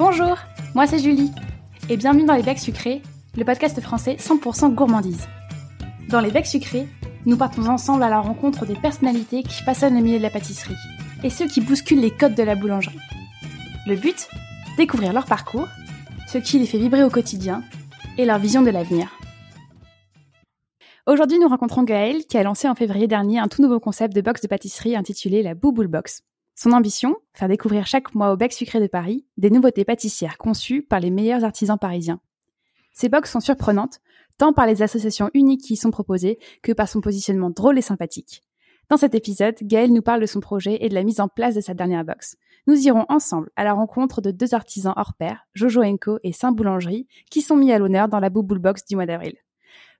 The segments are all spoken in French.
Bonjour, moi c'est Julie, et bienvenue dans Les Becs Sucrés, le podcast français 100% gourmandise. Dans Les Becs Sucrés, nous partons ensemble à la rencontre des personnalités qui façonnent le milieu de la pâtisserie, et ceux qui bousculent les codes de la boulangerie. Le but Découvrir leur parcours, ce qui les fait vibrer au quotidien, et leur vision de l'avenir. Aujourd'hui, nous rencontrons Gaëlle qui a lancé en février dernier un tout nouveau concept de box de pâtisserie intitulé la Bouboule Box. Son ambition Faire découvrir chaque mois au Bec Sucré de Paris des nouveautés pâtissières conçues par les meilleurs artisans parisiens. Ces box sont surprenantes, tant par les associations uniques qui y sont proposées que par son positionnement drôle et sympathique. Dans cet épisode, Gaëlle nous parle de son projet et de la mise en place de sa dernière box. Nous irons ensemble à la rencontre de deux artisans hors pair, Jojo Enco et Saint Boulangerie, qui sont mis à l'honneur dans la Bouboule Box du mois d'avril.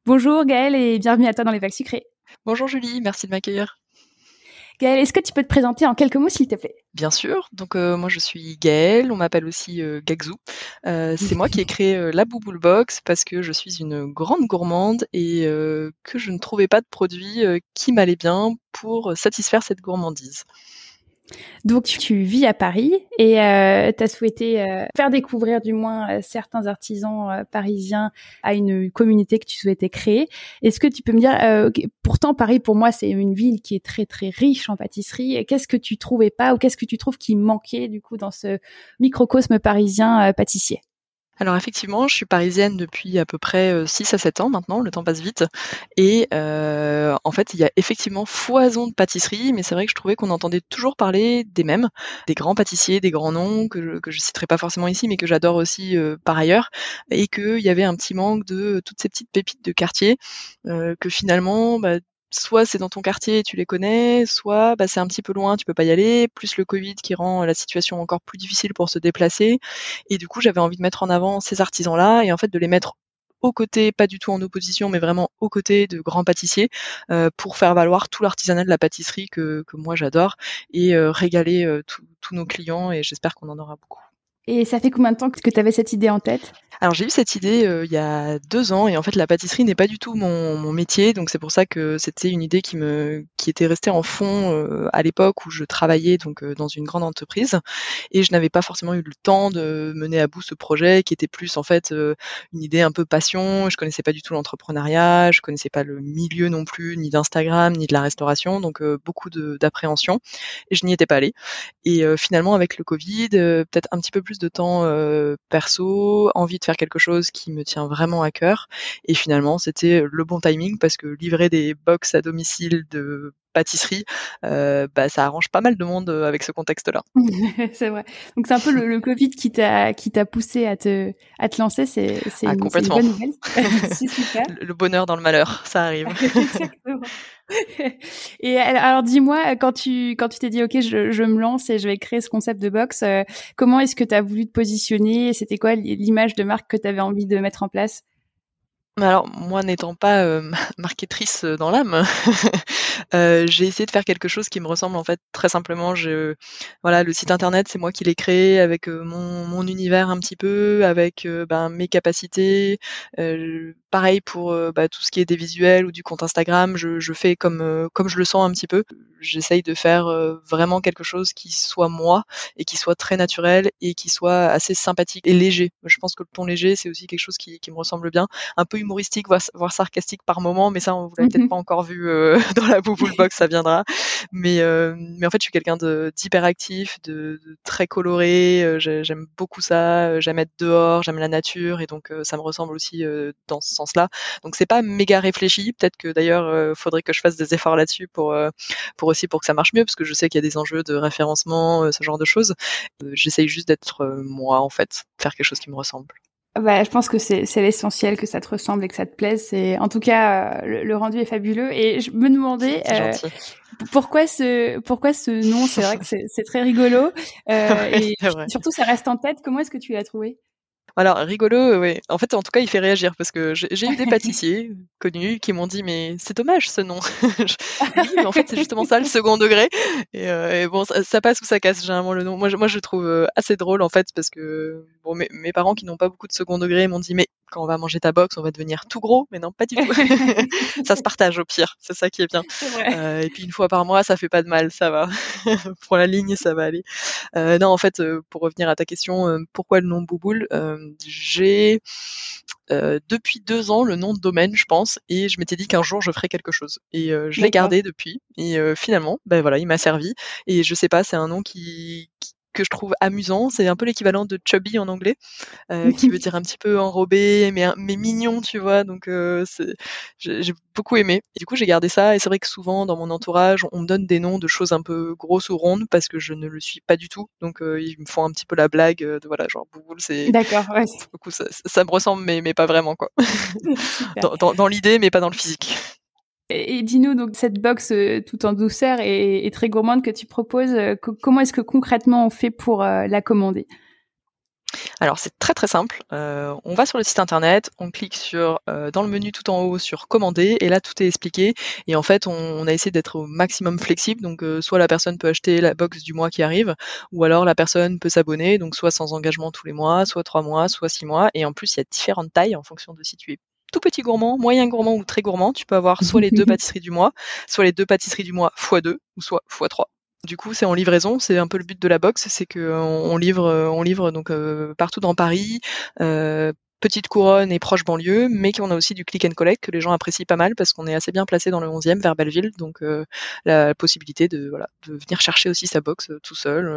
Bonjour Gaëlle et bienvenue à toi dans les Bacs Sucrés. Bonjour Julie, merci de m'accueillir. Gaëlle, est-ce que tu peux te présenter en quelques mots, s'il te plaît? Bien sûr. Donc euh, moi je suis Gaëlle, on m'appelle aussi euh, Gagzou. Euh, c'est moi qui ai créé la Bouboule Box parce que je suis une grande gourmande et que je ne trouvais pas de produit qui m'allait bien pour satisfaire cette gourmandise. Donc tu vis à Paris et euh, tu as souhaité euh, faire découvrir du moins euh, certains artisans euh, parisiens à une communauté que tu souhaitais créer. Est-ce que tu peux me dire, pourtant Paris pour moi c'est une ville qui est très très riche en pâtisserie, qu'est-ce que tu trouvais pas ou qu'est-ce que tu trouves qui manquait du coup dans ce microcosme parisien pâtissier? Alors effectivement, je suis parisienne depuis à peu près 6 à 7 ans maintenant, le temps passe vite. Et euh, en fait, il y a effectivement foison de pâtisseries, mais c'est vrai que je trouvais qu'on entendait toujours parler des mêmes, des grands pâtissiers, des grands noms, que je, que citerai pas forcément ici, mais que j'adore aussi par ailleurs, et qu'il y avait un petit manque de toutes ces petites pépites de quartier, euh, que finalement, bah, soit c'est dans ton quartier tu les connais, soit bah, c'est un petit peu loin, tu peux pas y aller, plus le Covid qui rend la situation encore plus difficile pour se déplacer. Et du coup, j'avais envie de mettre en avant ces artisans-là et en fait de les mettre aux côtés, pas du tout en opposition, mais vraiment aux côtés de grands pâtissiers euh, pour faire valoir tout l'artisanat de la pâtisserie que, que moi j'adore et euh, régaler euh, tous nos clients et j'espère qu'on en aura beaucoup. Et ça fait combien de temps que tu avais cette idée en tête? Alors j'ai eu cette idée euh, il y a deux ans et en fait la pâtisserie n'est pas du tout mon, mon métier. Donc c'est pour ça que c'était une idée qui me qui était restée en fond euh, à l'époque où je travaillais donc euh, dans une grande entreprise. Et je n'avais pas forcément eu le temps de mener à bout ce projet qui était plus en fait une idée un peu passion. Je connaissais pas du tout l'entrepreneuriat, je connaissais pas le milieu non plus ni d'Instagram ni de la restauration. Donc beaucoup d'appréhension. Et je n'y étais pas allée. Et finalement avec le Covid, peut-être un petit peu plus de temps perso, envie de faire quelque chose qui me tient vraiment à cœur. Et finalement, c'était le bon timing parce que livrer des box à domicile de pâtisserie, euh, bah, ça arrange pas mal de monde euh, avec ce contexte-là. c'est vrai. Donc c'est un peu le, Covid qui t'a qui t'a poussé à te à te lancer. C'est c'est ah, une, bonne nouvelle. c'est super. Le bonheur dans le malheur, ça arrive. Exactement. Et alors dis-moi quand tu quand tu t'es dit ok je, je me lance et je vais créer ce concept de box, euh, comment est-ce que tu as voulu te positionner? C'était quoi l'image de marque que tu avais envie de mettre en place? Alors moi n'étant pas euh, marketrice dans l'âme, euh, j'ai essayé de faire quelque chose qui me ressemble en fait très simplement. Je, voilà, le site internet c'est moi qui l'ai créé avec euh, mon, mon, univers un petit peu, avec ben, mes capacités. pareil pour bah, tout ce qui est des visuels ou du compte Instagram, je, je fais comme comme je le sens un petit peu. J'essaye de faire vraiment quelque chose qui soit moi et qui soit très naturel et qui soit assez sympathique et léger. Je pense que le ton léger c'est aussi quelque chose qui, qui me ressemble bien, un peu humoristique, voire, sarcastique par moment, mais ça, on vous l'avez peut-être mhm. pas encore vu euh, dans la Bouboule Box, ça viendra. Mais, euh, mais en fait, je suis quelqu'un d'hyperactif, de, de, très coloré. Euh, j'aime beaucoup ça. J'aime être dehors, j'aime la nature, et donc ça me ressemble aussi dans ce sens-là. Donc c'est pas méga réfléchi. Peut-être que d'ailleurs, faudrait que je fasse des efforts là-dessus pour pour aussi pour que ça marche mieux, parce que je sais qu'il y a des enjeux de référencement, ce genre de choses. J'essaye juste d'être moi, en fait, faire quelque chose qui me ressemble. Bah, je pense que c'est l'essentiel que ça te ressemble et que ça te plaise. C'est en tout cas euh, le, rendu est fabuleux et je me demandais euh, pourquoi ce pourquoi ce nom? C'est vrai que c'est très rigolo euh, et surtout ça reste en tête. Comment est-ce que tu l'as trouvé? Alors rigolo, oui. En fait, en tout cas, il fait réagir parce que j'ai eu des pâtissiers connus qui m'ont dit mais c'est dommage ce nom. oui, mais en fait c'est justement ça le second degré. Et, euh, bon, ça, passe ou ça casse généralement le nom. Moi, je, moi, je trouve assez drôle en fait parce que bon, mes, mes parents qui n'ont pas beaucoup de second degré m'ont dit mais quand on va manger ta box, on va devenir tout gros, mais non, pas du tout. ça se partage au pire, c'est ça qui est bien. Euh, et puis une fois par mois, ça fait pas de mal, ça va. pour la ligne, ça va aller. Euh, non, en fait, euh, pour revenir à ta question, euh, pourquoi le nom Bouboule J'ai depuis deux ans le nom de domaine, je pense, et je m'étais dit qu'un jour je ferais quelque chose. Et je l'ai gardé depuis. Et finalement, ben voilà, il m'a servi. Et je sais pas, c'est un nom qui, qui que je trouve amusant. C'est un peu l'équivalent de chubby en anglais, euh, qui veut dire un petit peu enrobé, mais, mais mignon, tu vois. Donc euh, j'ai beaucoup aimé. Et du coup, j'ai gardé ça. Et c'est vrai que souvent, dans mon entourage, on me donne des noms de choses un peu grosses ou rondes parce que je ne le suis pas du tout. Donc euh, ils me font un petit peu la blague de voilà, genre Bouboule, c'est. D'accord, ouais. Ça, ça, me ressemble, mais, mais pas vraiment, quoi. dans, dans, dans l'idée, mais pas dans le physique. Et, dis-nous donc cette box euh, tout en douceur et, très gourmande que tu proposes, euh, comment est-ce que concrètement on fait pour euh, la commander? Alors c'est très très simple. on va sur le site internet, on clique sur dans le menu tout en haut sur commander et là tout est expliqué. Et en fait on, a essayé d'être au maximum flexible. Donc soit la personne peut acheter la box du mois qui arrive, ou alors la personne peut s'abonner, donc soit sans engagement tous les mois, soit trois mois, soit six mois. Et en plus il y a différentes tailles en fonction de si tu es tout petit gourmand, moyen gourmand ou très gourmand, tu peux avoir soit les deux pâtisseries du mois, soit les deux pâtisseries du mois x2 ou soit x3. Du coup, c'est en livraison, c'est un peu le but de la box, c'est que on, livre, on livre donc euh, partout dans Paris, euh, petite couronne et proche banlieue, mais qu'on a aussi du click and collect que les gens apprécient pas mal parce qu'on est assez bien placé dans le 11e vers Belleville, donc euh, la possibilité de voilà de venir chercher aussi sa box tout seul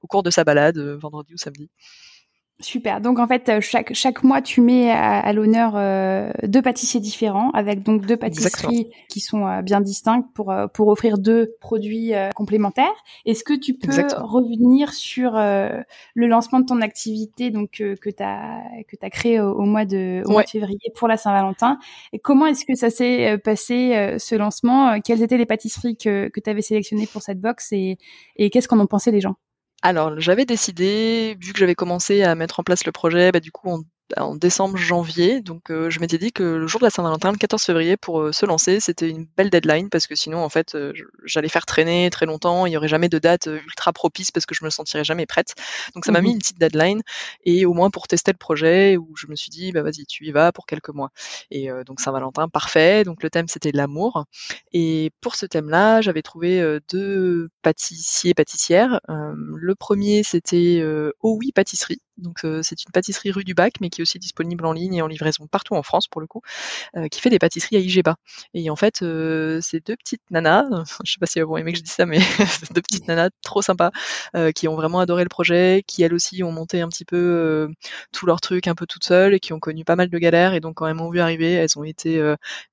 au cours de sa balade vendredi ou samedi. Super. Donc en fait, euh, chaque chaque mois, tu mets à, l'honneur euh, deux pâtissiers différents, avec donc deux pâtisseries qui sont euh, bien distinctes pour pour offrir deux produits complémentaires. Est-ce que tu peux revenir sur le lancement de ton activité donc que tu as que tu créé au, mois de au mois de février pour la Saint-Valentin? Et comment est-ce que ça s'est passé ce lancement? Quelles étaient les pâtisseries que que tu avais sélectionnées pour cette box et et qu'est-ce qu'en ont pensé les gens? Alors, j'avais décidé, vu que j'avais commencé à mettre en place le projet, bah, du coup, on en décembre, janvier. Donc, euh, je m'étais dit que le jour de la Saint-Valentin, le 14 février, pour euh, se lancer, c'était une belle deadline parce que sinon, en fait, euh, j'allais faire traîner très longtemps. Il n'y aurait jamais de date ultra propice parce que je me sentirais jamais prête. Donc, ça m'a mmh mis une petite deadline et au moins pour tester le projet où je me suis dit, bah vas-y, tu y vas pour quelques mois. Et donc, Saint-Valentin, parfait. Donc, le thème, c'était l'amour. Et pour ce thème-là, j'avais trouvé deux pâtissiers, pâtissières. le premier, c'était Oh oui Pâtisserie. Donc c'est une pâtisserie rue du Bac, mais qui est aussi disponible en ligne et en livraison partout en France pour le coup, euh, qui fait des pâtisseries à Igeba. Et en fait, euh, c'est deux petites nanas, je sais pas si elles vont aimer que je dise ça, mais deux petites nanas trop sympas, euh, qui ont vraiment adoré le projet, qui elles aussi ont monté un petit peu tout leur truc un peu toutes seules et qui ont connu pas mal de galères. Et donc quand elles m'ont vu arriver, elles ont été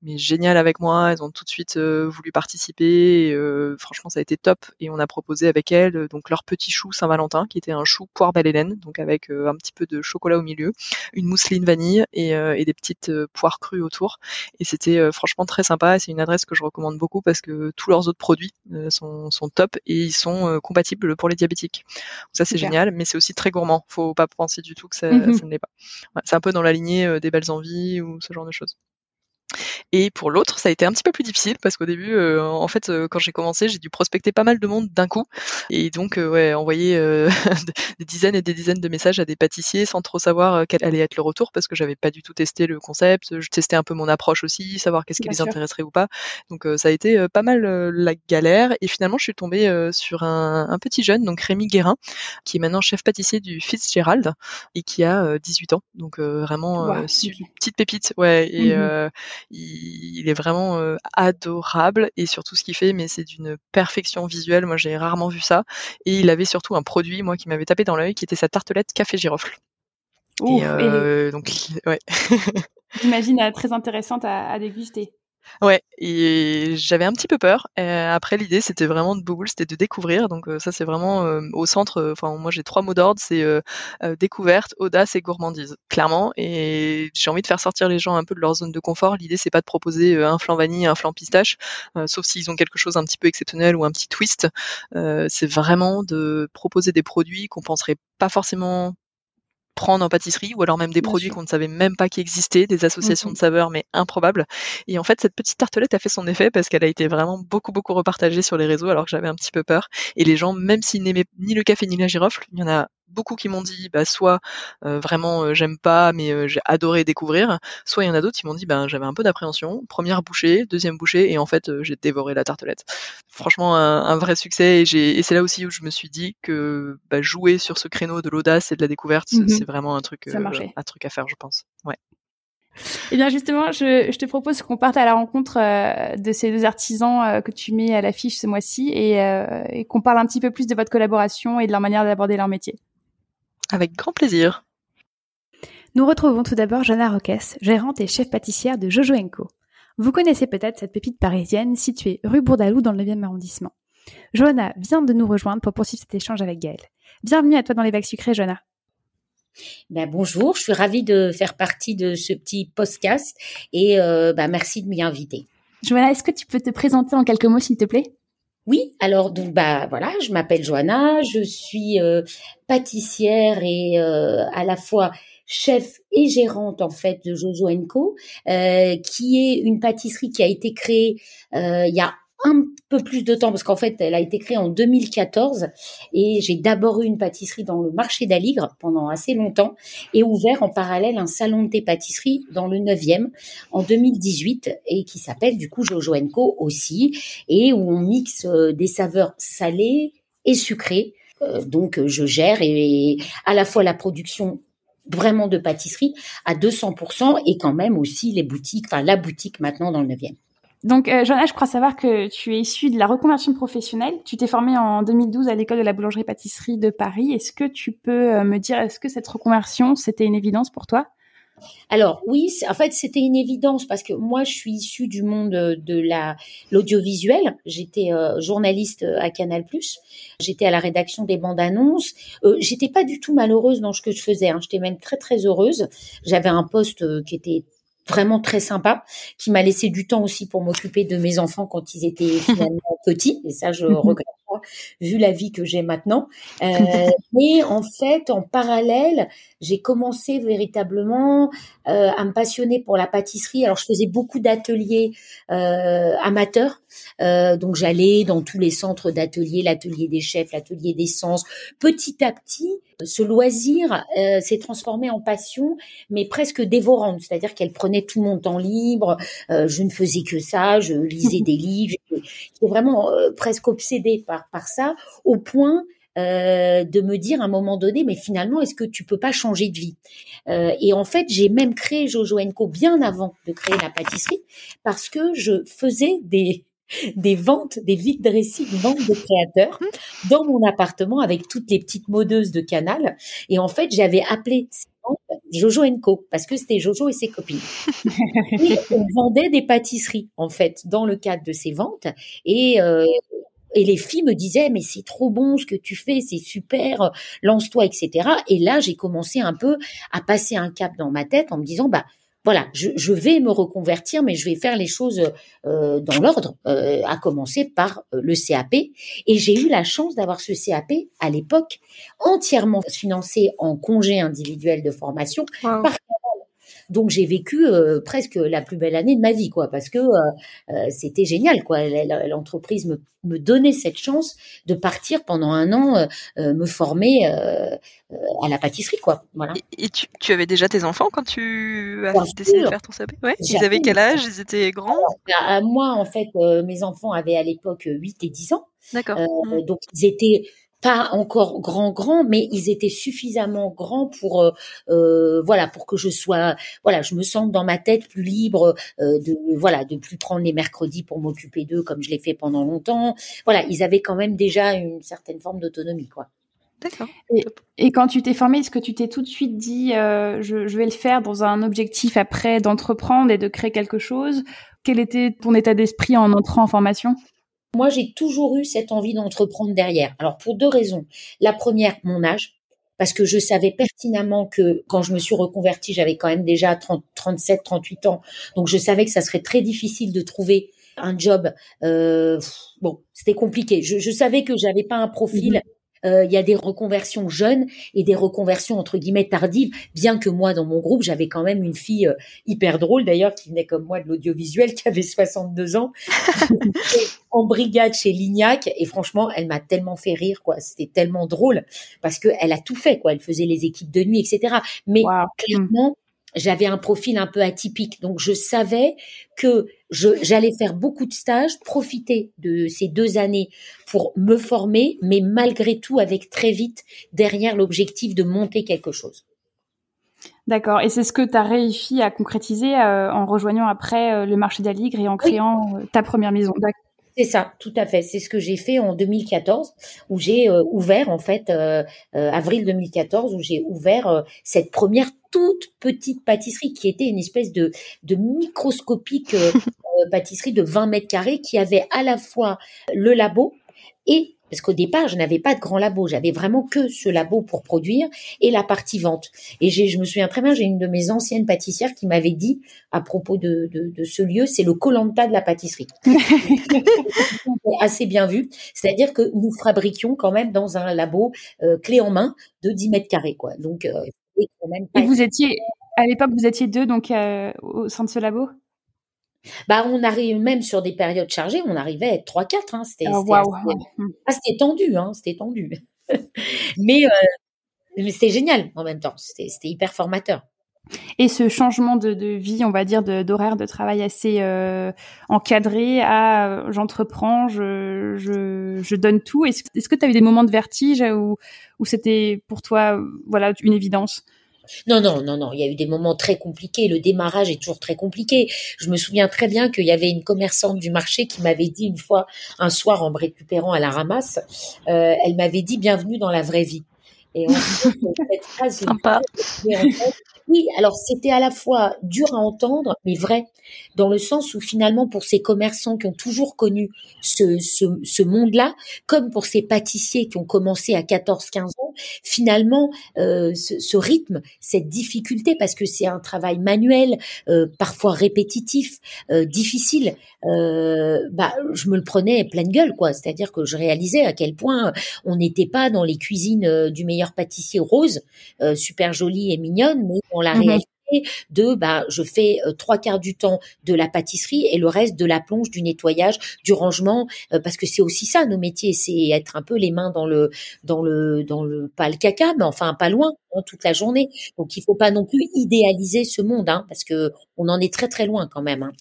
mais géniales avec moi, elles ont tout de suite voulu participer. Et, franchement, ça a été top. Et on a proposé avec elles donc leur petit chou Saint-Valentin, qui était un chou poire belle Hélène, donc avec un petit peu de chocolat au milieu, une mousseline vanille et, euh, des petites euh, poires crues autour. Et c'était euh, franchement très sympa. C'est une adresse que je recommande beaucoup parce que tous leurs autres produits sont, top et ils sont compatibles pour les diabétiques. ça c'est génial, mais c'est aussi très gourmand. Faut pas penser du tout que ça, mmh ne l'est pas. c'est un peu dans la lignée des belles envies ou ce genre de choses. Et pour l'autre, ça a été un petit peu plus difficile parce qu'au début, euh, en fait, euh, quand j'ai commencé, j'ai dû prospecter pas mal de monde d'un coup et donc euh, ouais, envoyer des dizaines et des dizaines de messages à des pâtissiers sans trop savoir quel allait être le retour parce que j'avais pas du tout testé le concept. Je testais un peu mon approche aussi, savoir qu'est-ce qui les intéresserait ou pas. Donc ça a été pas mal la galère et finalement, je suis tombée sur un, un, petit jeune, donc Rémi Guérin, qui est maintenant chef pâtissier du Fitzgerald et qui a 18 ans. Donc vraiment petite pépite, ouais. Et il, est vraiment euh, adorable et surtout ce qu'il fait, mais c'est d'une perfection visuelle. Moi, j'ai rarement vu ça. Et il avait surtout un produit, moi, qui m'avait tapé dans l'œil, qui était sa tartelette café girofle. et, euh, donc, ouais. J'imagine euh, très intéressante à déguster. Ouais, et j'avais un petit peu peur. après, l'idée, c'était vraiment de Bouboule, c'était de découvrir. Donc ça, c'est vraiment au centre. Enfin, moi, j'ai trois mots d'ordre, c'est découverte, audace et gourmandise, clairement. Et j'ai envie de faire sortir les gens un peu de leur zone de confort. L'idée, c'est pas de proposer un flan vanille, un flan pistache, sauf s'ils ont quelque chose un petit peu exceptionnel ou un petit twist. c'est vraiment de proposer des produits qu'on penserait pas forcément prendre en pâtisserie, ou alors même des produits qu'on ne savait même pas qui existaient, des associations de saveurs, mais improbables. Et en fait, cette petite tartelette a fait son effet parce qu'elle a été vraiment beaucoup, beaucoup repartagée sur les réseaux, alors que j'avais un petit peu peur. Et les gens, même s'ils n'aimaient ni le café ni la girofle, il y en a beaucoup qui m'ont dit bah soit euh, vraiment euh, j'aime pas mais euh, j'ai adoré découvrir, soit il y en a d'autres qui m'ont dit ben j'avais un peu d'appréhension, première bouchée, deuxième bouchée et en fait j'ai dévoré la tartelette. Franchement un, vrai succès et, et c'est là aussi où je me suis dit que bah, jouer sur ce créneau de l'audace et de la découverte mmh c'est vraiment un truc un truc à faire je pense. Ouais. Eh bien justement, je, te propose qu'on parte à la rencontre de ces deux artisans que tu mets à l'affiche ce mois-ci et, et qu'on parle un petit peu plus de votre collaboration et de leur manière d'aborder leur métier. Avec grand plaisir. Nous retrouvons tout d'abord Joanna Roques, gérante et chef pâtissière de Jojo Co. Vous connaissez peut-être cette pépite parisienne située rue Bourdalou dans le 9e arrondissement. Johanna vient de nous rejoindre pour poursuivre cet échange avec Gaëlle. Bienvenue à toi dans les bacs sucrés, Johanna. Ben, bonjour, je suis ravie de faire partie de ce petit podcast et euh, ben, merci de m'y inviter. Johanna, est-ce que tu peux te présenter en quelques mots, s'il te plaît? Oui, alors donc bah voilà, je m'appelle Johanna, je suis euh, pâtissière et euh, à la fois chef et gérante en fait de Jojo Co, euh, qui est une pâtisserie qui a été créée il y a un peu plus de temps parce qu'en fait, elle a été créée en 2014 et j'ai d'abord eu une pâtisserie dans le marché d'Aligre pendant assez longtemps et ouvert en parallèle un salon de thé pâtisserie dans le 9e en 2018 et qui s'appelle du coup Jojo Co aussi et où on mixe euh, des saveurs salées et sucrées. Euh, donc je gère et, à la fois la production vraiment de pâtisserie à 200% et quand même aussi les boutiques, enfin la boutique maintenant dans le 9e. Donc, euh, Joanna, je crois savoir que tu es issue de la reconversion professionnelle. Tu t'es formée en 2012 à l'école de la boulangerie-pâtisserie de Paris. Est-ce que tu peux euh, me dire, est-ce que cette reconversion, c'était une évidence pour toi? Alors oui, en fait c'était une évidence parce que moi je suis issue du monde de la l'audiovisuel. J'étais euh, journaliste à Canal+. J'étais à la rédaction des bandes annonces. Euh, J'étais pas du tout malheureuse dans ce que je faisais. Hein. J'étais même très très heureuse. J'avais un poste qui était vraiment très sympa, qui m'a laissé du temps aussi pour m'occuper de mes enfants quand ils étaient finalement petits. Et ça, je mhm. regrette pas, vu la vie que j'ai maintenant. Euh, mais en fait, en parallèle, j'ai commencé véritablement euh, à me passionner pour la pâtisserie. Alors, je faisais beaucoup d'ateliers euh, amateurs. Euh, donc, j'allais dans tous les centres d'ateliers, l'atelier des chefs, l'atelier des sens. Petit à petit, ce loisir euh, s'est transformé en passion, mais presque dévorante. C'est-à-dire qu'elle prenait tout mon temps libre. Euh, je ne faisais que ça. Je lisais des livres. J'étais vraiment euh, presque obsédée par, par ça, au point de me dire à un moment donné, mais finalement, est-ce que tu peux pas changer de vie? Et en fait, j'ai même créé Jojo Co bien avant de créer la pâtisserie, parce que je faisais des des ventes, des vides récits de ventes de créateurs dans mon appartement avec toutes les petites modeuses de canal. Et en fait, j'avais appelé Jojo Co parce que c'était Jojo et ses copines. et on vendait des pâtisseries en fait dans le cadre de ces ventes et euh, et les filles me disaient mais c'est trop bon ce que tu fais, c'est super, lance-toi, etc. Et là j'ai commencé un peu à passer un cap dans ma tête en me disant bah voilà, je, vais me reconvertir, mais je vais faire les choses euh, dans l'ordre, euh, à commencer par euh, le CAP. Et j'ai eu la chance d'avoir ce CAP à l'époque entièrement financé en congé individuel de formation par donc j'ai vécu euh, presque la plus belle année de ma vie, quoi, parce que euh, euh, c'était génial, quoi. L'entreprise me, me, donnait cette chance de partir pendant un an me former à la pâtisserie, quoi. Voilà. Et, tu, tu, avais déjà tes enfants quand tu as décidé de faire ton CAP ouais. Ils avaient quel âge? Ils étaient grands? À Moi, en fait, mes enfants avaient à l'époque 8 et 10 ans. D'accord. Mmh. Donc ils étaient pas encore grand grand mais ils étaient suffisamment grands pour euh, euh, voilà pour que je sois voilà je me sente dans ma tête plus libre euh, de voilà de plus prendre les mercredis pour m'occuper d'eux comme je l'ai fait pendant longtemps. Voilà ils avaient quand même déjà une certaine forme d'autonomie quoi. D'accord. Et, quand tu t'es formé, est-ce que tu t'es tout de suite dit je, je, vais le faire dans un objectif après d'entreprendre et de créer quelque chose? Quel était ton état d'esprit en entrant en formation? Moi, j'ai toujours eu cette envie d'entreprendre derrière. Alors, pour deux raisons. La première, mon âge. Parce que je savais pertinemment que quand je me suis reconvertie, j'avais quand même déjà 30, 37, 38 ans. Donc, je savais que ça serait très difficile de trouver un job. Euh, bon, c'était compliqué. Je, je, savais que j'avais pas un profil. Euh, il y a des reconversions jeunes et des reconversions entre guillemets tardives. Bien que moi, dans mon groupe, j'avais quand même une fille euh, hyper drôle d'ailleurs qui venait comme moi de l'audiovisuel, qui avait 62 ans, en brigade chez Lignac. Et franchement, elle m'a tellement fait rire, quoi. C'était tellement drôle parce que elle a tout fait, quoi. Elle faisait les équipes de nuit, etc. Mais clairement, j'avais un profil un peu atypique. Donc, je savais que j'allais faire beaucoup de stages, profiter de ces deux années pour me former, mais malgré tout, avec très vite derrière l'objectif de monter quelque chose. D'accord. Et c'est ce que tu as réussi à concrétiser euh, en rejoignant après euh, le marché d'Aligre et en créant euh, ta première maison. C'est ça, tout à fait. C'est ce que j'ai fait en 2014, où j'ai ouvert en fait avril 2014, où j'ai ouvert cette première toute petite pâtisserie qui était une espèce de, de microscopique pâtisserie de 20 mètres carrés qui avait à la fois le labo et parce qu'au départ, je n'avais pas de grand labo, j'avais vraiment que ce labo pour produire et la partie vente. Et je me souviens très bien, j'ai une de mes anciennes pâtissières qui m'avait dit à propos de, de, ce lieu, c'est le Colanta de la pâtisserie. assez bien vu, c'est-à-dire que nous fabriquions quand même dans un labo euh, clé en main de 10 mètres carrés, quoi. Donc, euh, quand même et vous étiez à l'époque, vous étiez deux donc euh, au sein de ce labo? Bah, on arrive même sur des périodes chargées, on arrivait à être 3-4. Hein. C'était oh, ah, tendu, hein, c'était tendu. mais euh, mais c'était génial en même temps, c'était hyper formateur. Et ce changement de, de vie, on va dire, d'horaire de, travail assez euh, encadré à euh, j'entreprends, je, je, je, donne tout. Est-ce est que tu as eu des moments de vertige ou, ou c'était pour toi voilà une évidence? Non, non, non, non. Il y a eu des moments très compliqués. Le démarrage est toujours très compliqué. Je me souviens très bien qu'il y avait une commerçante du marché qui m'avait dit une fois, un soir en me récupérant à la ramasse, euh, elle m'avait dit bienvenue dans la vraie vie. Et en fait, cette phrase, Sympa. Oui, alors c'était à la fois dur à entendre, mais vrai, dans le sens où finalement pour ces commerçants qui ont toujours connu ce, ce, ce monde-là, comme pour ces pâtissiers qui ont commencé à 14-15 ans, finalement euh, ce, ce, rythme, cette difficulté, parce que c'est un travail manuel, euh, parfois répétitif, euh, difficile, euh, bah je me le prenais pleine gueule, quoi. C'est-à-dire que je réalisais à quel point on n'était pas dans les cuisines du meilleur pâtissier rose, super jolie et mignonne, mais la mmh réalité de bah je fais euh, trois quarts du temps de la pâtisserie et le reste de la plonge, du nettoyage, du rangement euh, parce que c'est aussi ça nos métiers, c'est être un peu les mains dans le dans le dans le pas le caca mais enfin pas loin hein, toute la journée. Donc il faut pas non plus idéaliser ce monde hein, parce que on en est très très loin quand même. Hein.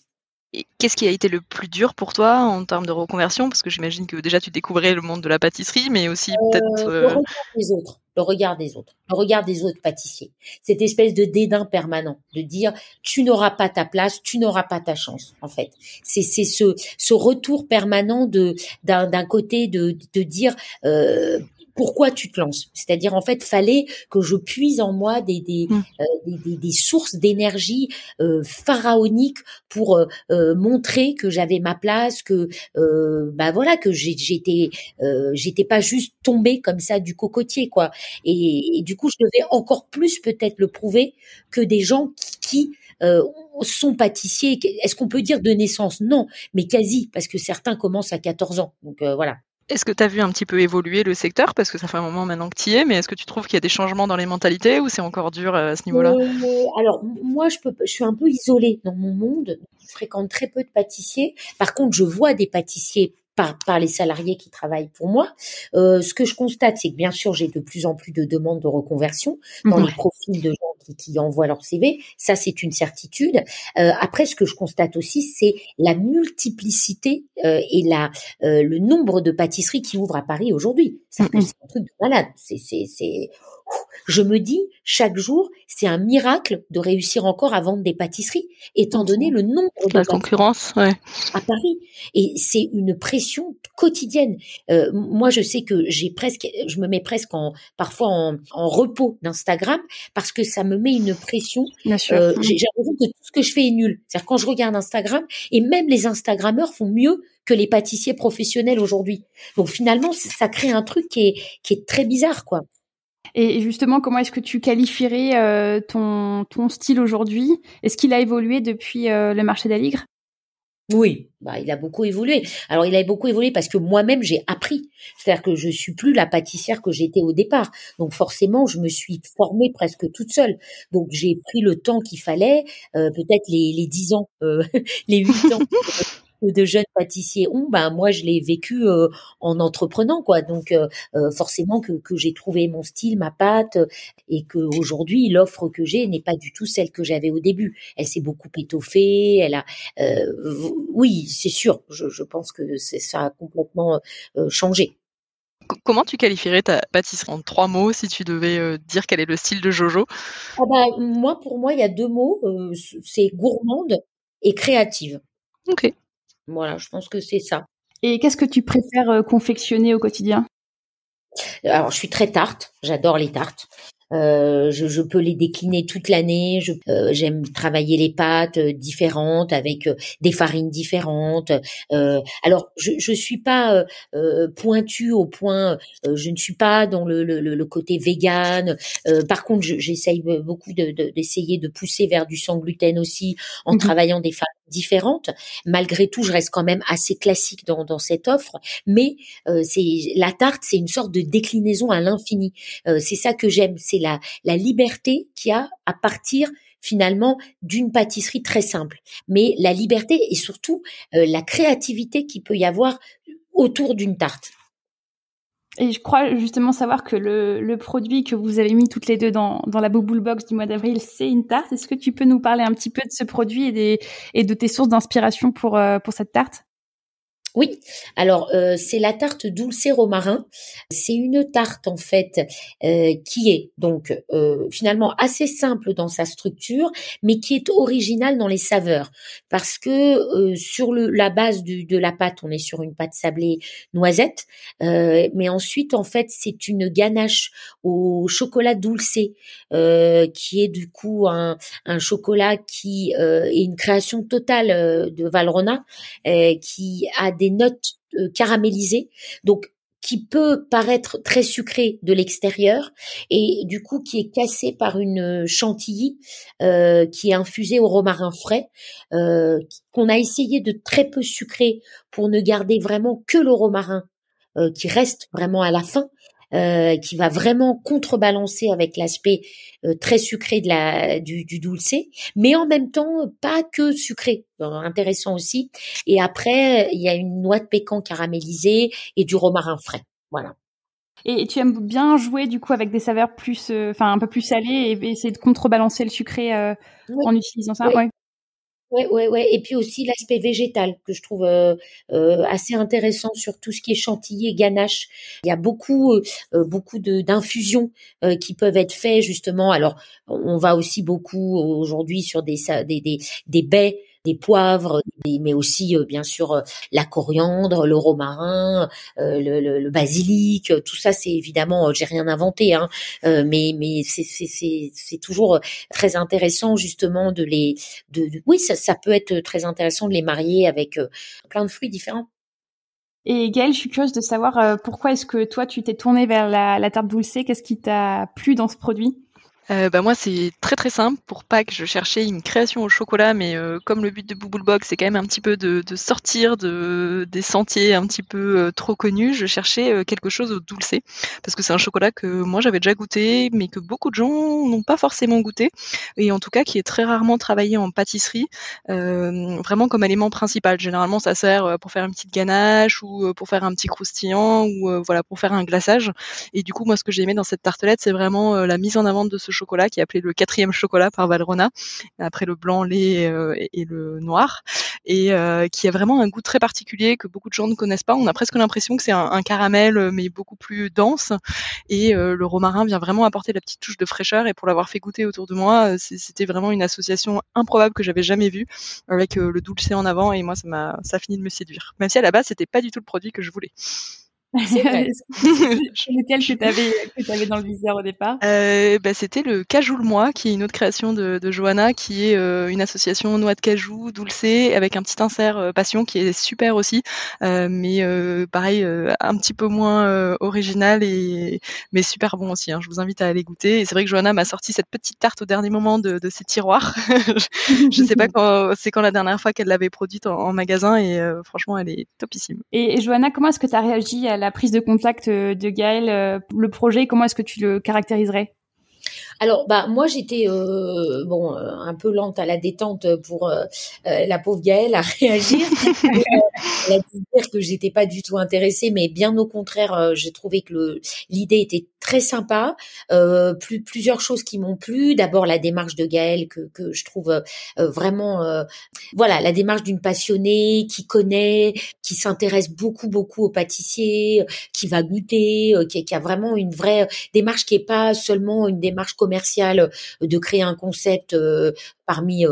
Qu'est-ce qui a été le plus dur pour toi en termes de reconversion? Parce que j'imagine que déjà tu découvrais le monde de la pâtisserie, mais aussi peut-être... Le regard des autres, le regard des autres, le regard des autres pâtissiers. Cette espèce de dédain permanent, de dire tu n'auras pas ta place, tu n'auras pas ta chance, en fait. C'est ce, ce retour permanent de d'un côté de, de dire... Euh, pourquoi tu te lances C'est-à-dire en fait, fallait que je puise en moi des des, mmh. euh, des, des, sources d'énergie euh, pharaoniques pour euh, euh, montrer que j'avais ma place, que bah voilà que j'étais j'étais pas juste tombée comme ça du cocotier quoi. Et, du coup, je devais encore plus peut-être le prouver que des gens qui, sont pâtissiers. Est-ce qu'on peut dire de naissance? Non, mais quasi, parce que certains commencent à 14 ans. Donc voilà. Est-ce que tu as vu un petit peu évoluer le secteur? Parce que ça fait un moment maintenant que tu y es, mais est-ce que tu trouves qu'il y a des changements dans les mentalités ou c'est encore dur euh, à ce niveau-là? Alors, moi, je, je suis un peu isolée dans mon monde. Je fréquente très peu de pâtissiers. Par contre, je vois des pâtissiers par, les salariés qui travaillent pour moi. Euh, ce que je constate, c'est que bien sûr, j'ai de plus en plus de demandes de reconversion dans les profils de gens qui, envoient leur CV. Ça, c'est une certitude. Euh, après, ce que je constate aussi, c'est la multiplicité euh, et la le nombre de pâtisseries qui ouvrent à Paris aujourd'hui. C'est un truc de malade. C'est c'est je me dis chaque jour, c'est un miracle de réussir encore à vendre des pâtisseries, étant donné le nombre de la concurrence ouais. à Paris. Et c'est une pression quotidienne. Euh, moi, je sais que j'ai presque, je me mets presque en parfois en, en repos d'Instagram parce que ça me met une pression. Euh, j'ai l'impression que tout ce que je fais est nul. C'est-à-dire quand je regarde Instagram et même les Instagrammeurs font mieux que les pâtissiers professionnels aujourd'hui. Donc finalement, ça crée un truc qui est, qui est très bizarre, quoi. Et justement, comment est-ce que tu qualifierais euh, ton, ton style aujourd'hui? Est-ce qu'il a évolué depuis euh, le marché d'Aligre Oui, bah, il a beaucoup évolué. Alors, il a beaucoup évolué parce que moi-même, j'ai appris. C'est-à-dire que je suis plus la pâtissière que j'étais au départ. Donc, forcément, je me suis formée presque toute seule. Donc, j'ai pris le temps qu'il fallait, euh, peut-être les, les 10 ans, euh, les 8 ans de jeunes pâtissiers ont, ben moi je l'ai vécu euh, en entreprenant quoi. Donc euh, euh, forcément que, que j'ai trouvé mon style, ma pâte et que aujourd'hui l'offre que j'ai n'est pas du tout celle que j'avais au début. Elle s'est beaucoup étoffée. Elle a, oui, c'est sûr. Je, je, pense que ça a complètement changé. Comment tu qualifierais ta pâtisserie? En trois mots si tu devais dire quel est le style de Jojo? Ah bah, Moi, pour moi, il y a deux mots. c'est gourmande et créative. Ok. Voilà, je pense que c'est ça. Et qu'est-ce que tu préfères euh, confectionner au quotidien? Alors, je suis très tarte. J'adore les tartes. Euh, je, je, peux les décliner toute l'année. Euh, j'aime travailler les pâtes euh, différentes avec euh, des farines différentes. alors, je, je suis pas pointue au point. je ne suis pas dans le, le, le côté vegan. par contre, j'essaye beaucoup d'essayer de, de, pousser vers du sans gluten aussi en mmh travaillant des farines différentes. Malgré tout, je reste quand même assez classique dans, dans cette offre. Mais c'est la tarte, c'est une sorte de déclinaison à l'infini. c'est ça que j'aime. C'est la, la liberté qu'il y a à partir finalement d'une pâtisserie très simple. Mais la liberté et surtout euh, la créativité qu'il peut y avoir autour d'une tarte. Et je crois justement savoir que le, produit que vous avez mis toutes les deux dans, dans la Bubble Box du mois d'avril, c'est une tarte. Est-ce que tu peux nous parler un petit peu de ce produit et, des, et de tes sources d'inspiration pour, euh, pour cette tarte? Oui, alors euh, c'est la tarte dulce romarin. C'est une tarte en fait euh, qui est donc euh, finalement assez simple dans sa structure, mais qui est originale dans les saveurs, parce que sur le, la base du, de la pâte, on est sur une pâte sablée noisette, mais ensuite en fait c'est une ganache au chocolat dulce, qui est du coup un, un chocolat qui est une création totale de Valrhona, qui a des notes euh, caramélisées. Donc qui peut paraître très sucré de l'extérieur et du coup qui est cassé par une chantilly euh, qui est infusée au romarin frais euh, qu'on a essayé de très peu sucrer pour ne garder vraiment que le romarin qui reste vraiment à la fin euh, qui va vraiment contrebalancer avec l'aspect euh, très sucré de la du, du dulce, mais en même temps pas que sucré, intéressant aussi. Et après, il y a une noix de pécan caramélisée et du romarin frais. Voilà. Et tu aimes bien jouer du coup avec des saveurs plus, euh, enfin un peu plus salées et essayer de contrebalancer le sucré en utilisant ça? Ouais. Ouais, ouais, ouais. Et puis aussi l'aspect végétal que je trouve euh, euh, assez intéressant sur tout ce qui est chantilly et ganache. Il y a beaucoup, euh, beaucoup de d'infusions qui peuvent être faites justement. Alors, on va aussi beaucoup aujourd'hui sur des des des, des baies des poivres, mais aussi euh, bien sûr euh, la coriandre, le romarin, euh, le, basilic, tout ça c'est évidemment j'ai rien inventé, hein, mais mais c'est toujours très intéressant justement de les de, oui ça ça peut être très intéressant de les marier avec plein de fruits différents. Et Gaëlle, je suis curieuse de savoir pourquoi est-ce que toi tu t'es tournée vers la, tarte dulce Qu'est-ce qui t'a plu dans ce produit? Euh, bah moi c'est très très simple. Pour Pâques, je cherchais une création au chocolat, mais euh, comme le but de Bubble Box c'est quand même un petit peu de, de, sortir de des sentiers un petit peu euh, trop connus, je cherchais euh, quelque chose au dulce parce que c'est un chocolat que moi j'avais déjà goûté, mais que beaucoup de gens n'ont pas forcément goûté et en tout cas qui est très rarement travaillé en pâtisserie, vraiment comme aliment principal. Généralement ça sert pour faire une petite ganache ou pour faire un petit croustillant ou voilà pour faire un glaçage. Et du coup moi ce que j'ai aimé dans cette tartelette c'est vraiment la mise en avant de ce qui est appelé le quatrième chocolat par Valrhona, après le blanc, lait euh, et, le noir, et euh, qui a vraiment un goût très particulier que beaucoup de gens ne connaissent pas. On a presque l'impression que c'est un, caramel, mais beaucoup plus dense, et euh, le romarin vient vraiment apporter la petite touche de fraîcheur. Et pour l'avoir fait goûter autour de moi, c'était vraiment une association improbable que j'avais jamais vue avec le dulce en avant, et moi ça m'a ça a fini de me séduire. Même si à la base c'était pas du tout le produit que je voulais. C'est lequel que tu avais, dans le viseur au départ euh, bah, C'était le Cajou le Mois, qui est une autre création de, de Johanna, qui est euh, une association noix de cajou, dulce, avec un petit insert euh, passion qui est super aussi, mais pareil, un petit peu moins original, et, mais super bon aussi. Hein. Je vous invite à aller goûter. Et c'est vrai que Johanna m'a sorti cette petite tarte au dernier moment de, de ses tiroirs. je ne sais pas quand c'est quand la dernière fois qu'elle l'avait produite en, en, magasin, et franchement, elle est topissime. Et, et Johanna, comment est-ce que tu as réagi à la prise de contact euh, de Gaël, euh, le projet, comment est-ce que tu le caractériserais? Alors, bah moi j'étais euh, bon un peu lente à la détente pour la pauvre Gaëlle à réagir. elle a dit dire que j'étais pas du tout intéressée, mais bien au contraire, j'ai trouvé que l'idée était très sympa. Euh, plus, plusieurs choses qui m'ont plu. D'abord la démarche de Gaëlle que, que je trouve euh, vraiment, euh, voilà, la démarche d'une passionnée qui connaît, qui s'intéresse beaucoup beaucoup aux pâtissiers, qui va goûter, qui, qui, a vraiment une vraie démarche qui est pas seulement une démarche commerciale de créer un concept parmi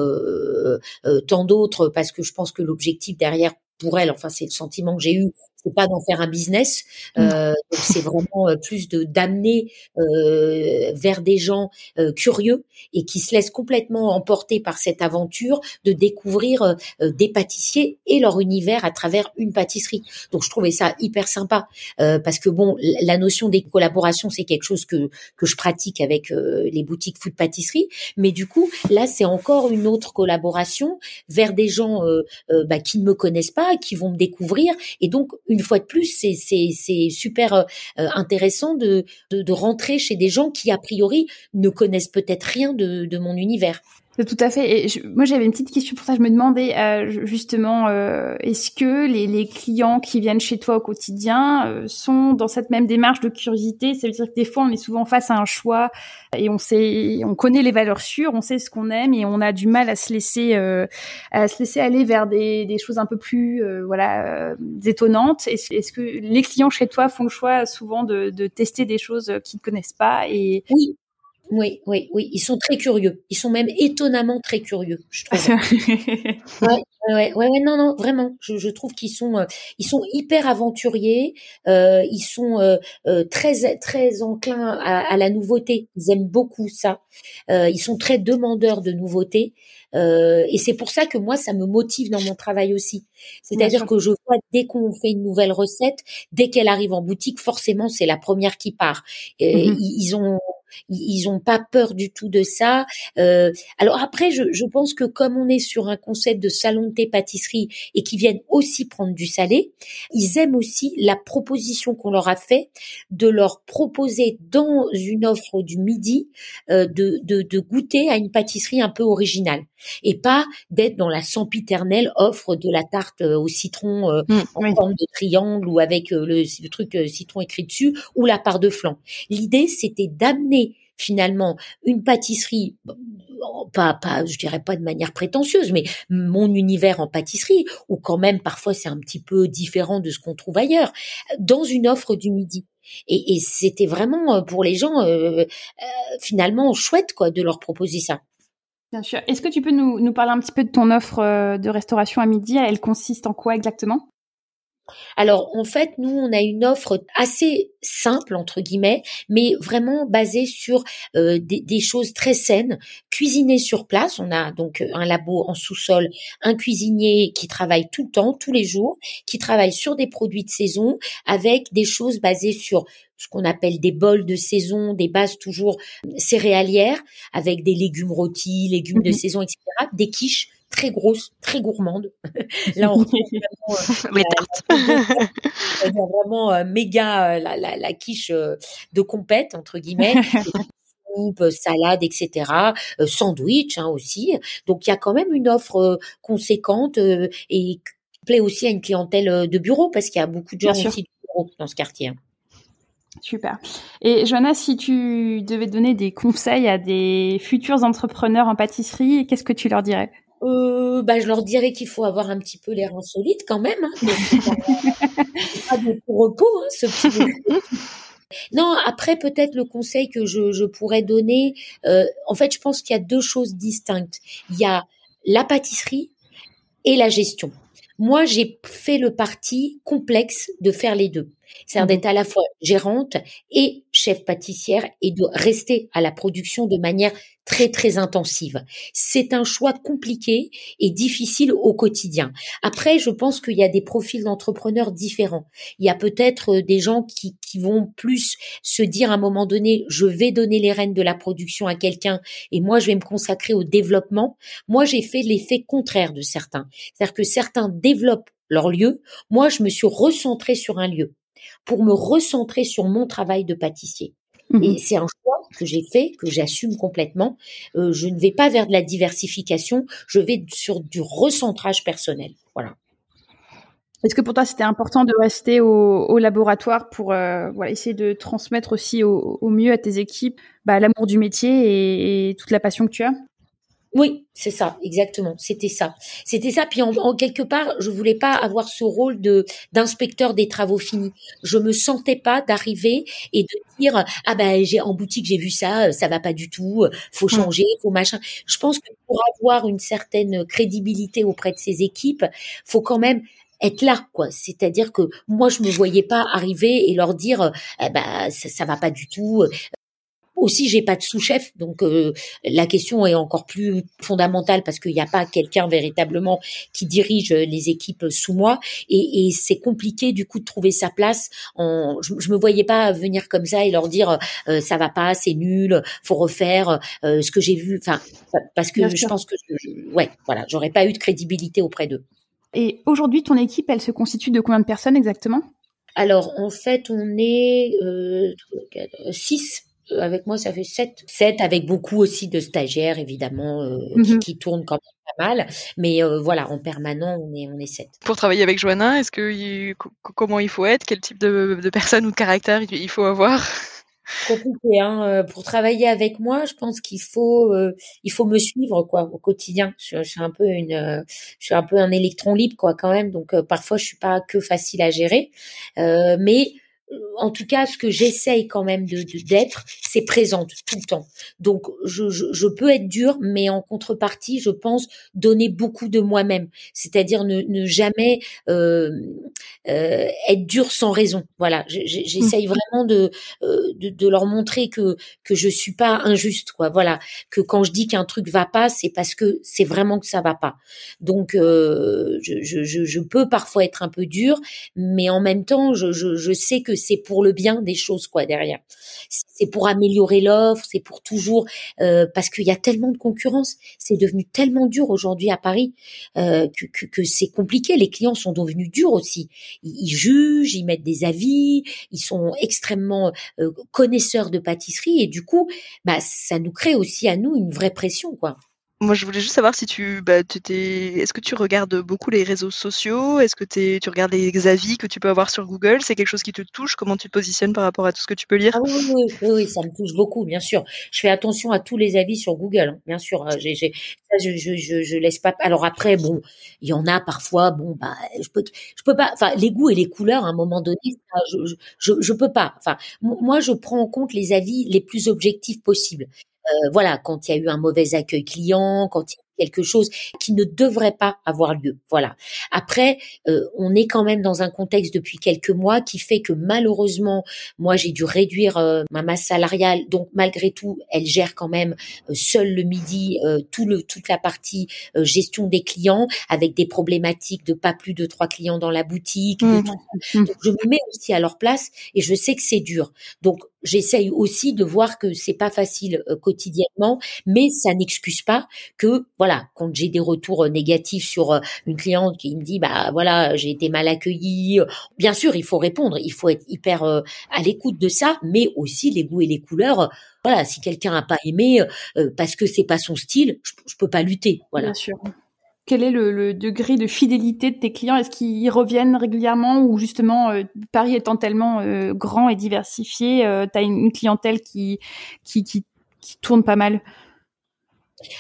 tant d'autres, parce que je pense que l'objectif derrière pour elle, enfin c'est le sentiment que j'ai eu, pas d'en faire un business. Euh, c'est vraiment euh, plus de d'amener euh, vers des gens euh, curieux et qui se laissent complètement emporter par cette aventure de découvrir euh, des pâtissiers et leur univers à travers une pâtisserie. Donc je trouvais ça hyper sympa parce que bon, la notion des collaborations c'est quelque chose que que je pratique avec les boutiques food pâtisserie, mais du coup là c'est encore une autre collaboration vers des gens bah, qui ne me connaissent pas, qui vont me découvrir et donc une fois de plus, c'est super euh, euh, intéressant de, rentrer chez des gens qui, a priori, ne connaissent peut-être rien de mon univers. Tout à fait. Et moi, j'avais une petite question pour ça. Je me demandais euh, justement, euh, est-ce que les, les, clients qui viennent chez toi au quotidien euh, sont dans cette même démarche de curiosité? Ça veut dire que des fois, on est souvent face à un choix et on sait, on connaît les valeurs sûres, on sait ce qu'on aime et on a du mal à se laisser, à se laisser aller vers des, des choses un peu plus, voilà, étonnantes. Est-ce, est-ce que les clients chez toi font le choix souvent de, de tester des choses qu'ils ne connaissent pas et oui. Oui, oui, oui. Ils sont très curieux. Ils sont même étonnamment très curieux, je trouve. ouais, ouais, ouais, non, non, vraiment. Je, je trouve qu'ils sont, euh, ils sont hyper aventuriers. Euh, ils sont euh, très, très enclins à, à, la nouveauté. Ils aiment beaucoup ça. Ils sont très demandeurs de nouveautés. et c'est pour ça que moi, ça me motive dans mon travail aussi. C'est-à-dire que je vois dès qu'on fait une nouvelle recette, dès qu'elle arrive en boutique, forcément, c'est la première qui part. Et mmh ils ont ils ont pas peur du tout de ça. Euh, alors après, je, je, pense que comme on est sur un concept de salon de thé pâtisserie et qui viennent aussi prendre du salé, ils aiment aussi la proposition qu'on leur a fait de leur proposer dans une offre du midi euh, de, de, de goûter à une pâtisserie un peu originale et pas d'être dans la sempiternelle offre de la tarte euh, au citron euh, mmh, en forme de triangle ou avec euh, le, le truc citron écrit dessus ou la part de flan. L'idée, c'était d'amener finalement une pâtisserie pas pas je dirais pas de manière prétentieuse mais mon univers en pâtisserie ou quand même parfois c'est un petit peu différent de ce qu'on trouve ailleurs dans une offre du midi. Et, c'était vraiment pour les gens euh, finalement chouette quoi de leur proposer ça. Bien sûr. Est-ce que tu peux nous, nous, parler un petit peu de ton offre de restauration à midi? Elle consiste en quoi exactement? Alors en fait, nous on a une offre assez simple entre guillemets, mais vraiment basée sur euh, des, choses très saines, cuisinées sur place. On a donc un labo en sous-sol, un cuisinier qui travaille tout le temps, tous les jours, qui travaille sur des produits de saison avec des choses basées sur ce qu'on appelle des bols de saison, des bases toujours céréalières, avec des légumes rôtis, légumes de mmh saison, etc., des quiches très grosse, très gourmande. Là, on retrouve vraiment, euh, vraiment euh, méga euh, la, la, la, quiche euh, de compète entre guillemets. soupe, salade, etc. sandwich hein, aussi. Donc il y a quand même une offre conséquente et qui plaît aussi à une clientèle de bureau parce qu'il y a beaucoup de gens aussi de bureau dans ce quartier. Hein. Super. Et Joanna, si tu devais donner des conseils à des futurs entrepreneurs en pâtisserie, qu'est-ce que tu leur dirais? Euh, bah, je leur dirais qu'il faut avoir un petit peu l'air insolite quand même. Hein, pas de repos, hein, ce petit Non, après peut-être le conseil que je, je pourrais donner, euh, en fait, je pense qu'il y a deux choses distinctes. Il y a la pâtisserie et la gestion. Moi, j'ai fait le parti complexe de faire les deux. C'est-à-dire Mmh d'être à la fois gérante et chef pâtissière et de rester à la production de manière très très intensive. C'est un choix compliqué et difficile au quotidien. Après, je pense qu'il y a des profils d'entrepreneurs différents. Il y a peut-être euh, des gens qui, qui vont plus se dire à un moment donné, je vais donner les rênes de la production à quelqu'un et moi je vais me consacrer au développement. Moi, j'ai fait l'effet contraire de certains. C'est-à-dire que certains développent leur lieu. Moi, je me suis recentrée sur un lieu pour me recentrer sur mon travail de pâtissier. Mmh Et c'est un choix que j'ai fait, que j'assume complètement. Euh, je ne vais pas vers de la diversification, je vais sur du recentrage personnel. Voilà. Est-ce que pour toi c'était important de rester au, au laboratoire pour euh, voilà, essayer de transmettre aussi au, au mieux à tes équipes bah, l'amour du métier et, et toute la passion que tu as? Oui, c'est ça, exactement. C'était ça. C'était ça. Puis en, en, quelque part, je voulais pas avoir ce rôle de d'inspecteur des travaux finis. Je me sentais pas d'arriver et de dire ah ben j'ai en boutique j'ai vu ça, ça va pas du tout, faut changer, faut machin. Je pense que pour avoir une certaine crédibilité auprès de ses équipes, faut quand même être là quoi c'est-à-dire que moi je me voyais pas arriver et leur dire eh ben ça, ça va pas du tout aussi, j'ai pas de sous-chef, donc euh, la question est encore plus fondamentale parce qu'il n'y a pas quelqu'un véritablement qui dirige les équipes sous moi, et, et c'est compliqué du coup de trouver sa place. En, je, je me voyais pas venir comme ça et leur dire euh, ça va pas, c'est nul, faut refaire euh, ce que j'ai vu. Enfin, parce que je pense que je, ouais, voilà, j'aurais pas eu de crédibilité auprès d'eux. Et aujourd'hui, ton équipe, elle se constitue de combien de personnes exactement? Alors, en fait, on est euh, six avec moi, ça fait sept. Sept avec beaucoup aussi de stagiaires, évidemment, euh, mm -hmm. qui, qui, tournent quand même pas mal. Mais euh, voilà, en permanent, on est, on est sept. Pour travailler avec Joanna, est-ce que il, comment il faut être? Quel type de, de personne ou de caractère il faut avoir? Compliqué hein pour travailler avec moi je pense qu'il faut euh, il faut me suivre quoi au quotidien je, je, suis un peu une euh, je suis un peu un électron libre quoi quand même donc euh, parfois je suis pas que facile à gérer mais en tout cas, ce que j'essaye quand même de d'être, c'est présente tout le temps. Donc, je, je, je, peux être dure, mais en contrepartie, je pense donner beaucoup de moi-même, c'est-à-dire ne, ne jamais euh, euh, être dure sans raison. Voilà, j'essaye mmh. vraiment de, de, de leur montrer que que je suis pas injuste, quoi. Voilà, que quand je dis qu'un truc va pas, c'est parce que c'est vraiment que ça va pas. Donc, euh, je, je, je peux parfois être un peu dure, mais en même temps, je, je, je sais que c'est pour le bien des choses quoi derrière. C'est pour améliorer l'offre, c'est pour toujours euh, parce qu'il y a tellement de concurrence, c'est devenu tellement dur aujourd'hui à Paris euh, que, que, que c'est compliqué. Les clients sont devenus durs aussi. Ils, ils, jugent, ils mettent des avis, ils sont extrêmement euh, connaisseurs de pâtisserie et du coup, bah ça nous crée aussi à nous une vraie pression quoi. Moi, je voulais juste savoir si tu, bah, est-ce que tu regardes beaucoup les réseaux sociaux? Est-ce que tu regardes les avis que tu peux avoir sur Google? C'est quelque chose qui te touche? Comment tu te positionnes par rapport à tout ce que tu peux lire? Ah oui, oui, oui, ça me touche beaucoup, bien sûr. Je fais attention à tous les avis sur Google, hein, bien sûr. Ça, je, je, je, je, laisse pas. Alors après, bon, il y en a parfois. Bon, bah, je peux, je peux pas. Enfin, les goûts et les couleurs, à un moment donné, je, je, je peux pas. Enfin, moi, je prends en compte les avis les plus objectifs possibles. Euh, voilà, quand il y a eu un mauvais accueil client, quand il quelque chose qui ne devrait pas avoir lieu. Voilà. Après, euh, on est quand même dans un contexte depuis quelques mois qui fait que malheureusement, moi, j'ai dû réduire euh, ma masse salariale. Donc, malgré tout, elle gère quand même euh, seule le midi tout le toute la partie gestion des clients avec des problématiques de pas plus de trois clients dans la boutique. Mmh. Tout. Donc, je me mets aussi à leur place et je sais que c'est dur. Donc, j'essaye aussi de voir que c'est pas facile euh, quotidiennement, mais ça n'excuse pas que voilà, quand j'ai des retours négatifs sur euh, une cliente qui me dit bah voilà, j'ai été mal accueillie, bien sûr, il faut répondre, il faut être hyper euh, à l'écoute de ça, mais aussi les goûts et les couleurs. Voilà, si quelqu'un a pas aimé euh, parce que c'est pas son style, je, je peux pas lutter. Voilà. Bien sûr quel est le, degré de fidélité de tes clients? Est-ce qu'ils reviennent régulièrement ou justement euh, Paris étant tellement euh, grand et diversifié, euh, tu as une, une, clientèle qui, qui, qui, qui tourne pas mal?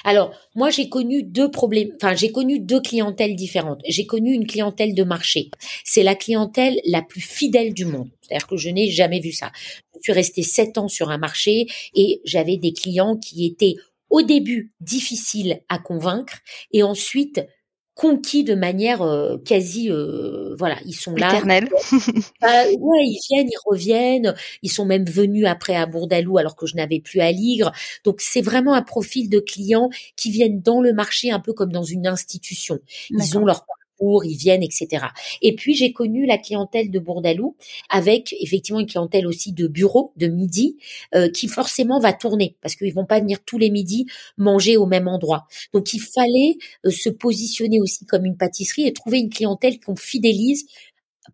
Alors, moi, j'ai connu deux problèmes, enfin, j'ai connu deux clientèles différentes. J'ai connu une clientèle de marché. C'est la clientèle la plus fidèle du monde. C'est-à-dire que je n'ai jamais vu ça. Je suis restée sept ans sur un marché et j'avais des clients qui étaient au début difficiles à convaincre et ensuite conquis de manière euh, quasi euh, voilà ils sont là. Éternelle. Bah, ouais ils viennent ils reviennent. Ils sont même venus après à Bourdalou alors que je n'avais plus à Ligre. Donc c'est vraiment un profil de clients qui viennent dans le marché un peu comme dans une institution. Ils ont leur ils viennent, etc. Et puis j'ai connu la clientèle de Bourdalou avec effectivement une clientèle aussi de bureau, de midi, euh, qui forcément va tourner parce qu'ils vont pas venir tous les midis manger au même endroit. Donc il fallait euh, se positionner aussi comme une pâtisserie et trouver une clientèle qu'on fidélise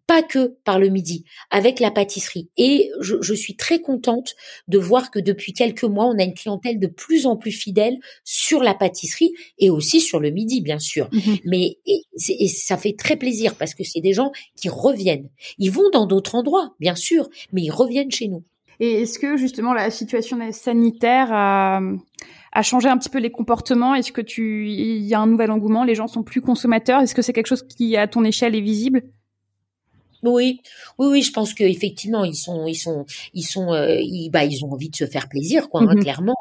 pas que par le midi, avec la pâtisserie. Et je, je, suis très contente de voir que depuis quelques mois, on a une clientèle de plus en plus fidèle sur la pâtisserie et aussi sur le midi, bien sûr. Mmh Mais et, et ça fait très plaisir parce que c'est des gens qui reviennent. Ils vont dans d'autres endroits, bien sûr, mais ils reviennent chez nous. Et est-ce que justement la situation sanitaire a, a changé un petit peu les comportements? Est-ce que tu, il y a un nouvel engouement? Les gens sont plus consommateurs? Est-ce que c'est quelque chose qui, à ton échelle, est visible? Oui, oui, oui, je pense que effectivement ils sont, ils sont, ils sont, euh, ils, bah, ils ont envie de se faire plaisir, quoi. Hein, mmh clairement,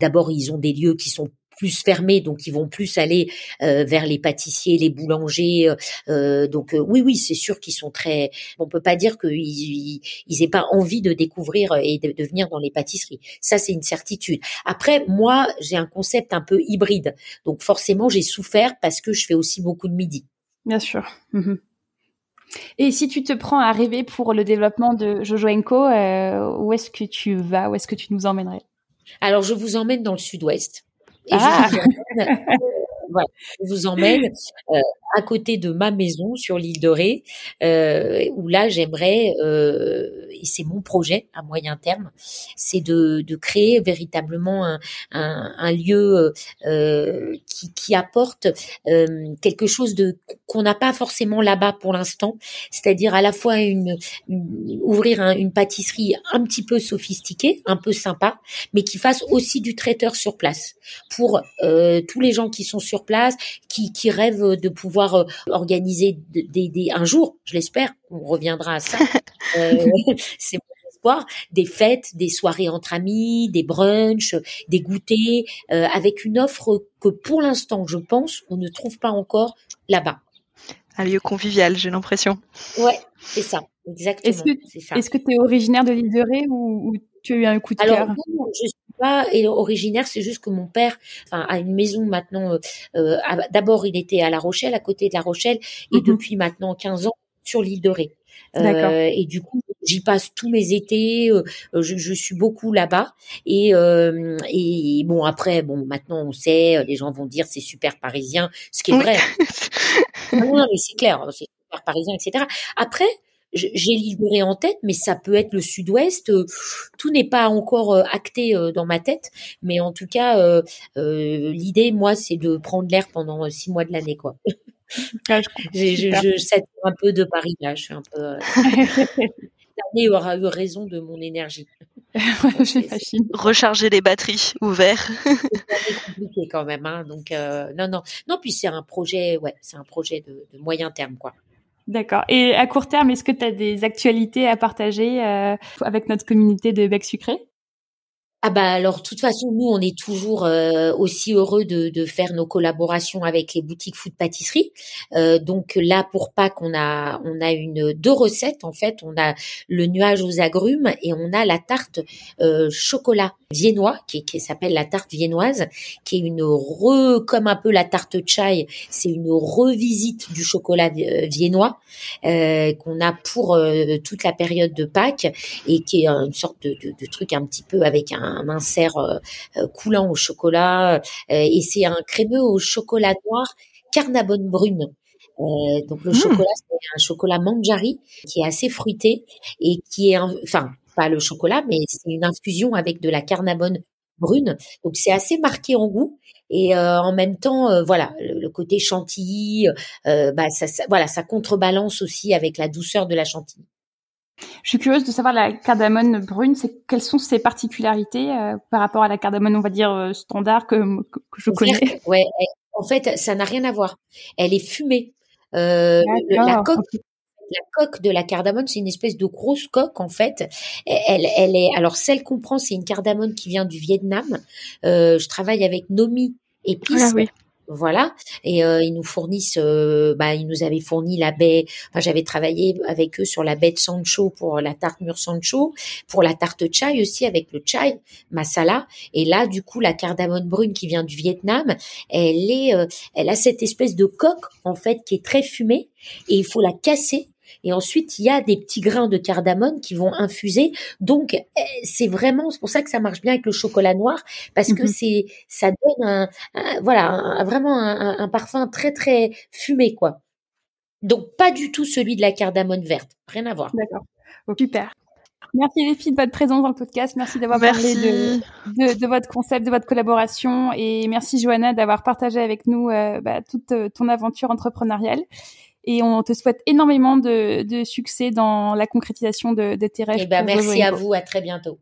d'abord ils ont des lieux qui sont plus fermés, donc ils vont plus aller euh, vers les pâtissiers, les boulangers. Euh, donc oui, oui, c'est sûr qu'ils sont très. On peut pas dire qu'ils ils, ils aient pas envie de découvrir et de, de venir dans les pâtisseries. Ça, c'est une certitude. Après, moi, j'ai un concept un peu hybride, donc forcément, j'ai souffert parce que je fais aussi beaucoup de midi. Bien sûr. Mmh et si tu te prends à rêver pour le développement de Jojo Co, euh, où est-ce que tu vas Où est-ce que tu nous emmènerais? Alors, je vous emmène dans le sud-ouest. Et ah. je, vous emmène, voilà, je vous emmène euh, à côté de ma maison sur l'île de Ré, euh, où là j'aimerais, euh, et c'est mon projet à moyen terme, c'est de, de créer véritablement un, un, lieu euh, qui, qui apporte quelque chose de qu'on n'a pas forcément là-bas pour l'instant, c'est-à-dire à la fois une, ouvrir une pâtisserie un petit peu sophistiquée, un peu sympa, mais qui fasse aussi du traiteur sur place. Pour tous les gens qui sont sur place, qui, qui rêvent de pouvoir euh, organiser des, un jour, je l'espère, on reviendra à ça. Euh, c'est mon espoir, des fêtes, des soirées entre amis, des brunchs, des goûters, euh, avec une offre que pour l'instant, je pense, on ne trouve pas encore là-bas. Un lieu convivial, j'ai l'impression. Ouais, c'est ça, exactement. Est-ce que tu es originaire de l'île de Ré ou, tu as eu un coup de cœur? Pas originaire, c'est juste que mon père enfin, a une maison maintenant. Euh, euh D'abord, il était à La Rochelle, à côté de La Rochelle, et mhm. depuis maintenant 15 ans sur l'île de Ré. Euh, et du coup, j'y passe tous mes étés. Euh, je, je, suis beaucoup là-bas. Et, euh, et bon, après, bon, maintenant on sait, les gens vont dire c'est super parisien, ce qui est vrai. non, mais c'est clair, c'est super parisien, etc. Après, j'ai l'île de Ré en tête, mais ça peut être le sud-ouest. Euh, tout n'est pas encore euh, acté euh, dans ma tête, mais en tout cas, l'idée, moi, c'est de prendre l'air pendant six mois de l'année, quoi. Ah, je, je, je un peu de Paris là. Je suis un peu. L'année aura eu raison de mon énergie. Recharger les batteries ouverts. c'est compliqué quand même, hein. Donc non, non, non. Puis c'est un projet, ouais, c'est un projet de, de moyen terme, quoi. D'accord. Et à court terme, est-ce que tu as des actualités à partager euh, avec notre communauté de Bec Sucré? Ah bah alors, de toute façon, nous, on est toujours euh, aussi heureux de, de, faire nos collaborations avec les boutiques food pâtisserie. Euh, donc là, pour Pâques, on a on a une deux recettes en fait. On a le nuage aux agrumes et on a la tarte euh, chocolat viennois qui, qui s'appelle la tarte viennoise, qui est une re comme un peu la tarte chai. C'est une revisite du chocolat euh, viennois euh, qu'on a pour euh, toute la période de Pâques et qui est une sorte de, de, de truc un petit peu avec un un insert euh, euh, coulant au chocolat, euh, et c'est un crémeux au chocolat noir carnabonne brune. donc le mmh. chocolat, c'est un chocolat manjari qui est assez fruité et qui est, enfin, pas le chocolat, mais c'est une infusion avec de la carnabonne brune. Donc c'est assez marqué en goût et en même temps, voilà, le, côté chantilly, bah ça, voilà, ça contrebalance aussi avec la douceur de la chantilly. Je suis curieuse de savoir la cardamone brune, c'est quelles sont ses particularités euh, par rapport à la cardamone, on va dire euh, standard que, je connais. Ouais, en fait, ça n'a rien à voir. Elle est fumée. Euh, la coque, la coque de la cardamone, c'est une espèce de grosse coque en fait. Elle, elle est alors celle qu'on prend, c'est une cardamone qui vient du Vietnam. je travaille avec Nomi Épices. Ah, oui. Voilà, et euh, ils nous fournissent, euh, bah, ils nous avaient fourni la baie. Enfin, j'avais travaillé avec eux sur la baie de Sancho pour la tarte mûre Sancho, pour la tarte chai aussi avec le chai masala. Et là, du coup, la cardamone brune qui vient du Vietnam, elle est, euh, elle a cette espèce de coque en fait qui est très fumée et il faut la casser et ensuite, il y a des petits grains de cardamone qui vont infuser. Donc, eh, c'est vraiment, c'est pour ça que ça marche bien avec le chocolat noir, parce que mhm. c'est, ça donne un, voilà, vraiment un, parfum très, très fumé, quoi. Donc, pas du tout celui de la cardamone verte. Rien à voir. D'accord. super. Merci les filles de votre présence dans le podcast. Merci d'avoir parlé de, de, votre concept, de votre collaboration. Et merci Johanna d'avoir partagé avec nous euh, bah, toute euh, ton aventure entrepreneuriale et on te souhaite énormément de, de succès dans la concrétisation de, de tes rêves. Eh ben, merci à vous, à très bientôt.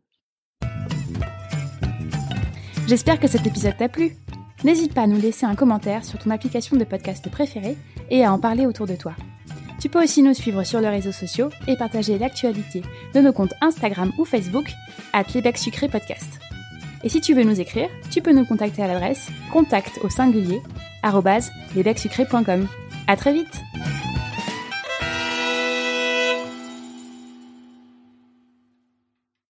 J'espère que cet épisode t'a plu. N'hésite pas à nous laisser un commentaire sur ton application de podcast préférée et à en parler autour de toi. Tu peux aussi nous suivre sur les réseaux sociaux et partager l'actualité de nos comptes Instagram ou Facebook à Québec Sucré Podcast. Et si tu veux nous écrire, tu peux nous contacter à l'adresse contact au singulier à très vite.